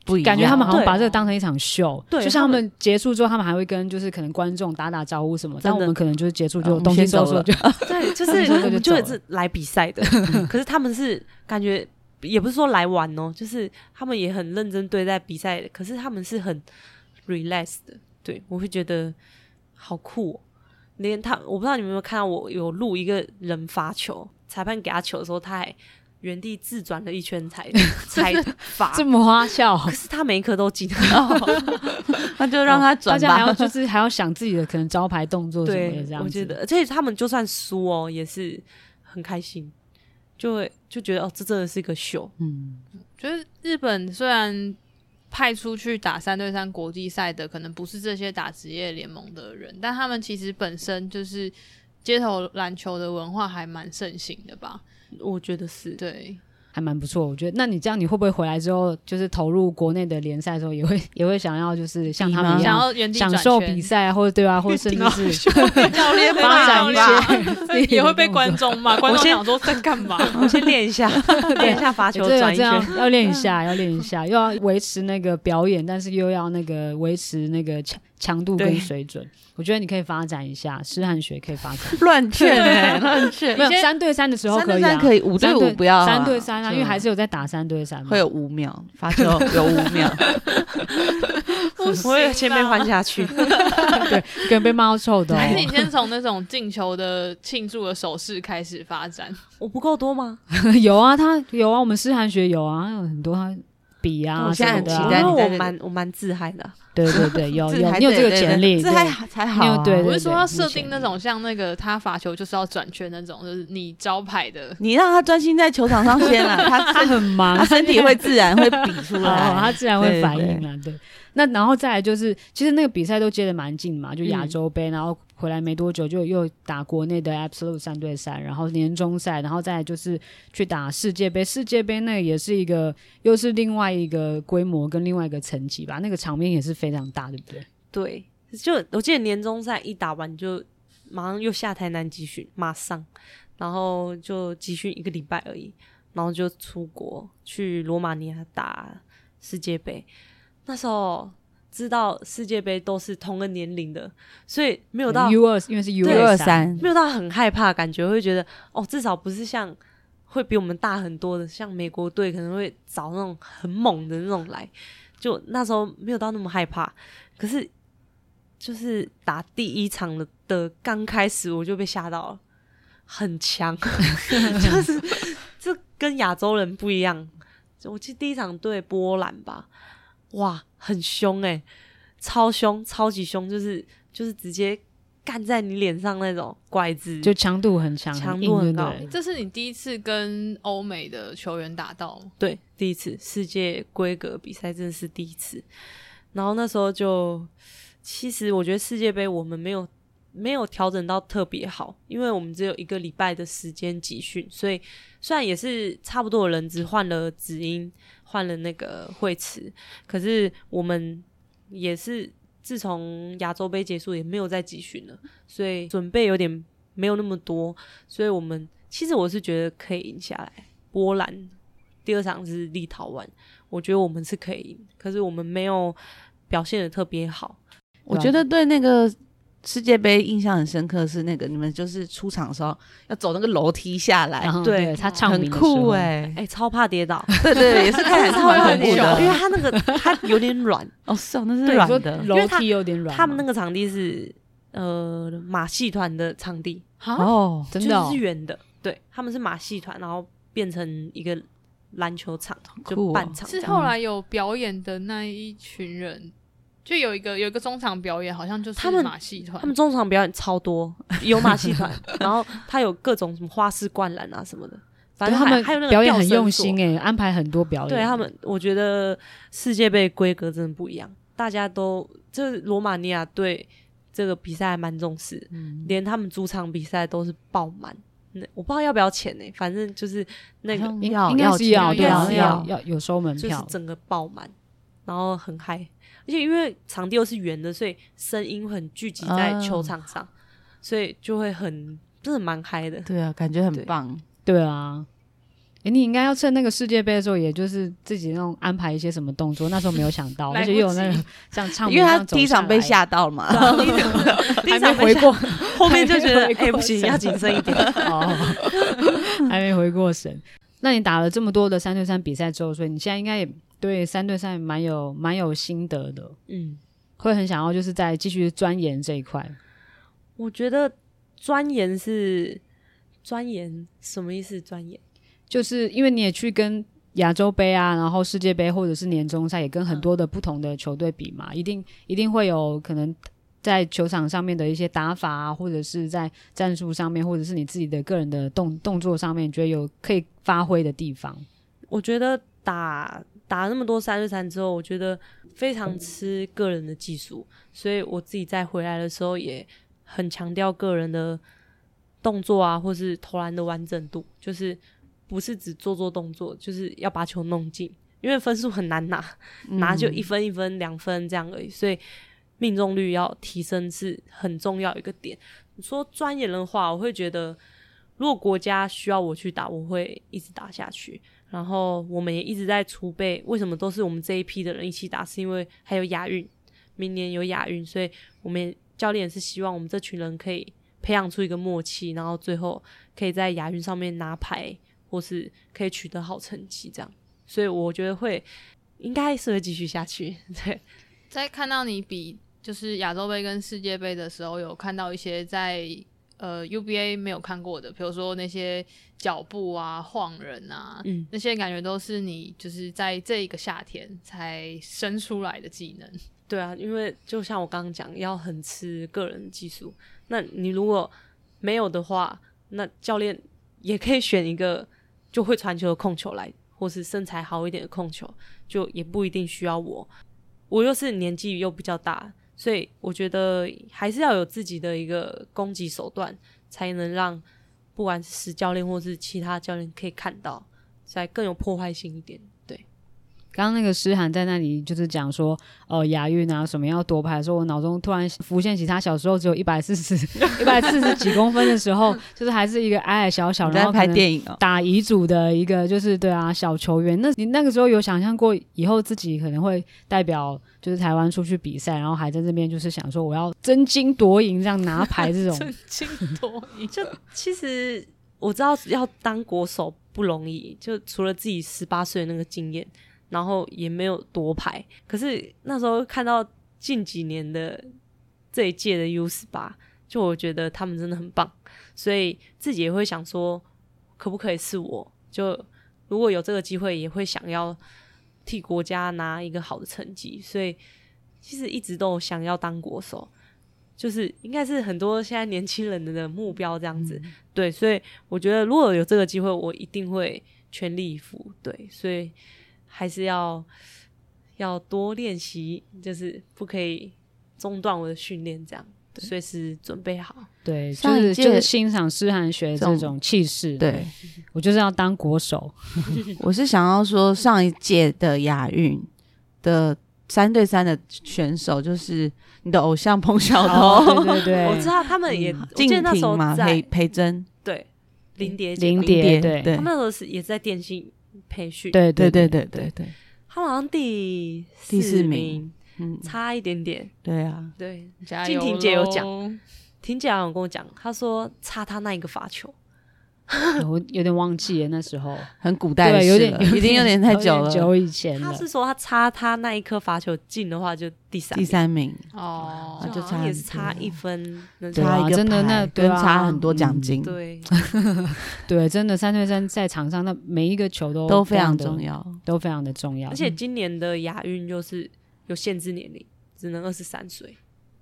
不一样。感觉他们好像把这个当成一场秀，对，就像他们结束之后，他们还会跟就是可能观众打打招呼什么。但我们可能就是结束就东西收了，就 对，就是我们就是来比赛的。可是他们是感觉也不是说来玩哦，就是他们也很认真对待比赛。可是他们是很 relax 的，对，我会觉得好酷哦。连他，我不知道你们有没有看到我有录一个人罚球。裁判给他球的时候，他还原地自转了一圈才 才罚，这么花哨，可是他每一颗都进 那就让他转吧。大家还要就是还要想自己的可能招牌动作什么的这样子。我觉得，而且他们就算输哦，也是很开心，就会就觉得哦，这真的是一个秀。嗯，觉得日本虽然派出去打三对三国际赛的，可能不是这些打职业联盟的人，但他们其实本身就是街头篮球的文化还蛮盛行的吧。我觉得是对，还蛮不错。我觉得，那你这样，你会不会回来之后，就是投入国内的联赛的时候，也会也会想要，就是像他们一样，想要原地享受比赛啊，或者对啊，或者甚至是 教练发展一些，也会被观众骂。观众想说在干嘛？我先练一下，练一下罚球转一圈，要练一下，要练一下，又要维持那个表演，但是又要那个维持那个强强度跟水准。我觉得你可以发展一下，师范学可以发展。乱劝哎，乱劝。没有三对三的时候可以，三可以，五对五不要。三对三啊，因为还是有在打三对三嘛。会有五秒发球，有五秒。我也先被换下去，对，可能被猫臭的。还是你先从那种进球的庆祝的手势开始发展？我不够多吗？有啊，他有啊，我们师范学有啊，有很多他比啊。我现在很期待，因为我蛮我蛮自嗨的。对对对，有有，你有这个潜力，这还才好。对，我是说要设定那种像那个他罚球就是要转圈那种，就是你招牌的，你让他专心在球场上先啊，他他很忙，他身体会自然会比出来，他自然会反应啊。对，那然后再来就是，其实那个比赛都接的蛮近嘛，就亚洲杯，然后。回来没多久就又打国内的 Absolute 三对三，然后年终赛，然后再就是去打世界杯。世界杯那也是一个，又是另外一个规模跟另外一个层级吧，那个场面也是非常大，对不对？对，就我记得年终赛一打完就马上又下台南集训，马上，然后就集训一个礼拜而已，然后就出国去罗马尼亚打世界杯，那时候。知道世界杯都是同个年龄的，所以没有到 U 二，因为是 U 二三，没有到很害怕，感觉会觉得哦，至少不是像会比我们大很多的，像美国队可能会找那种很猛的那种来，就那时候没有到那么害怕。可是就是打第一场的的刚开始，我就被吓到了，很强，就是这跟亚洲人不一样。我记得第一场对波兰吧。哇，很凶哎、欸，超凶，超级凶，就是就是直接干在你脸上那种拐子，就强度很强，强度很高。这是你第一次跟欧美的球员打到？对，第一次世界规格比赛，真的是第一次。然后那时候就，其实我觉得世界杯我们没有没有调整到特别好，因为我们只有一个礼拜的时间集训，所以虽然也是差不多的人，只换了指音。换了那个会词，可是我们也是自从亚洲杯结束也没有再集训了，所以准备有点没有那么多，所以我们其实我是觉得可以赢下来。波兰第二场是立陶宛，我觉得我们是可以赢，可是我们没有表现得特别好。我觉得对那个。世界杯印象很深刻是那个你们就是出场的时候要走那个楼梯下来，对他唱很酷哎哎，超怕跌倒，对对，也是看起来 超恐怖的，因为他那个他有点软 哦，是哦，那是软的，楼梯有点软。他们那个场地是呃马戏团的场地哦，真的是圆的，对，他们是马戏团，然后变成一个篮球场，就半场。是后来有表演的那一群人。就有一个有一个中场表演，好像就是马戏团。他们中场表演超多，有马戏团，然后他有各种什么花式灌篮啊什么的。反正他们还有那个表演很用心诶，安排很多表演。对他们，我觉得世界杯规格真的不一样，大家都就是罗马尼亚对这个比赛还蛮重视，嗯、连他们主场比赛都是爆满。那我不知道要不要钱呢？反正就是那个要应该是要对啊，要要有收门票，就是整个爆满，然后很嗨。而且因为场地又是圆的，所以声音很聚集在球场上，啊、所以就会很真的蛮嗨的。对啊，感觉很棒。对，对啊，诶，你应该要趁那个世界杯的时候，也就是自己那种安排一些什么动作。那时候没有想到，而且又有那个 像唱，因为他第一场被吓到了嘛，第一场 回过，后面就觉得哎不行，要谨慎一点。哦，还没回过神。那你打了这么多的三对三比赛之后，所以你现在应该也。对三对三蛮有蛮有心得的，嗯，会很想要就是再继续钻研这一块。我觉得钻研是钻研什么意思？钻研就是因为你也去跟亚洲杯啊，然后世界杯或者是年终赛，也跟很多的不同的球队比嘛，嗯、一定一定会有可能在球场上面的一些打法啊，或者是在战术上面，或者是你自己的个人的动动作上面，觉得有可以发挥的地方。我觉得打打那么多三对三之后，我觉得非常吃个人的技术，嗯、所以我自己在回来的时候也很强调个人的动作啊，或是投篮的完整度，就是。不是只做做动作，就是要把球弄进，因为分数很难拿，嗯、拿就一分一分两分这样而已，所以命中率要提升是很重要一个点。你说专业的话，我会觉得如果国家需要我去打，我会一直打下去。然后我们也一直在储备，为什么都是我们这一批的人一起打？是因为还有亚运，明年有亚运，所以我们教练是希望我们这群人可以培养出一个默契，然后最后可以在亚运上面拿牌。或是可以取得好成绩，这样，所以我觉得会应该是会继续下去。对，在看到你比就是亚洲杯跟世界杯的时候，有看到一些在呃 UBA 没有看过的，比如说那些脚步啊、晃人啊，嗯，那些感觉都是你就是在这一个夏天才生出来的技能。对啊，因为就像我刚刚讲，要很吃个人技术。那你如果没有的话，那教练也可以选一个。就会传球的控球来，或是身材好一点的控球，就也不一定需要我。我又是年纪又比较大，所以我觉得还是要有自己的一个攻击手段，才能让不管是教练或是其他教练可以看到，才更有破坏性一点。刚刚那个诗涵在那里就是讲说，哦、呃，亚运啊什么要夺牌的时候，我脑中突然浮现起他小时候只有一百四十一百四十几公分的时候，就是还是一个矮矮小小，然后拍电影打乙组的一个就是对啊小球员。那你那个时候有想象过以后自己可能会代表就是台湾出去比赛，然后还在这边就是想说我要争金夺银这样拿牌这种。争金夺银，就其实我知道要当国手不容易，就除了自己十八岁的那个经验。然后也没有夺牌，可是那时候看到近几年的这一届的 U 十八，就我觉得他们真的很棒，所以自己也会想说，可不可以是我？就如果有这个机会，也会想要替国家拿一个好的成绩。所以其实一直都想要当国手，就是应该是很多现在年轻人的目标这样子。嗯、对，所以我觉得如果有这个机会，我一定会全力以赴。对，所以。还是要要多练习，就是不可以中断我的训练，这样随时准备好。对，就是就是欣赏诗涵学这种气势。对，我就是要当国手。我是想要说，上一届的亚运的三对三的选手，就是你的偶像彭晓彤。对对对，我知道他们也静婷嘛，裴裴珍，对，林蝶林蝶，对，他们那时候是也在电信。培训，对对对对对对，他好像第第四名，嗯，差一点点。对啊，对，静婷姐有讲，婷姐有跟我讲，她说差她那一个罚球，我有点忘记了，那时候。很古代，对，有点已经有点太久了，久以前。他是说他差他那一颗罚球进的话，就第三第三名。哦，就差也是差一分，差一个真的那跟差很多奖金，对。对，真的三对三在场上，那每一个球都都非常重要，都非常的重要。而且今年的亚运就是有限制年龄，只能二十三岁。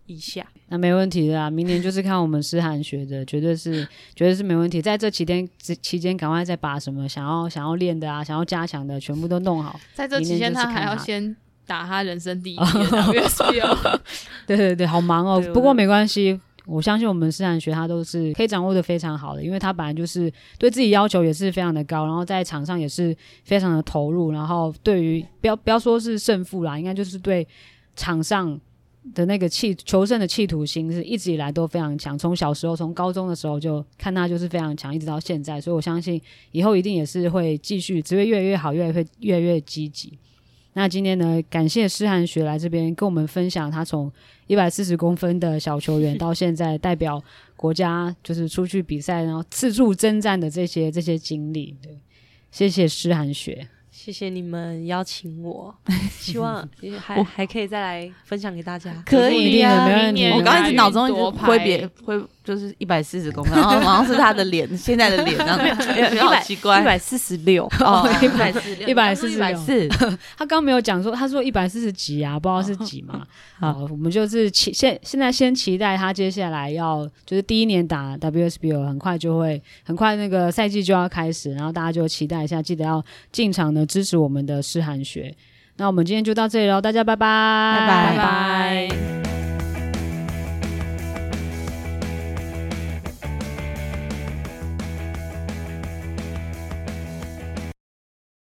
一下，那没问题的啊！明年就是看我们诗涵学的，绝对是，绝对是没问题。在这期间，这期间赶快再把什么想要想要练的啊，想要加强的，全部都弄好。在这期间，他还要先打他人生第一 页。对对对，好忙哦。不过没关系，我相信我们诗涵学他都是可以掌握的非常好的，因为他本来就是对自己要求也是非常的高，然后在场上也是非常的投入，然后对于不要不要说是胜负啦，应该就是对场上。的那个气求胜的企图心是一直以来都非常强，从小时候从高中的时候就看他就是非常强，一直到现在，所以我相信以后一定也是会继续只会越来越好，越来越越来越积极。那今天呢，感谢施涵学来这边跟我们分享他从一百四十公分的小球员到现在代表国家就是出去比赛，然后四处征战的这些这些经历。对，谢谢施涵学。谢谢你们邀请我，希望还还可以再来分享给大家。可以的，没问题。我刚刚一直脑中一直挥别挥就是一百四十公分，然后好像是他的脸，现在的脸，然后觉得好奇怪，一百四十六，哦，一百一百四十一百四，他刚没有讲说，他说一百四十几啊，不知道是几嘛。好，我们就是期现现在先期待他接下来要就是第一年打 WSBL，很快就会很快那个赛季就要开始，然后大家就期待一下，记得要进场呢支持我们的诗涵学。那我们今天就到这里喽，大家拜拜，拜拜拜拜。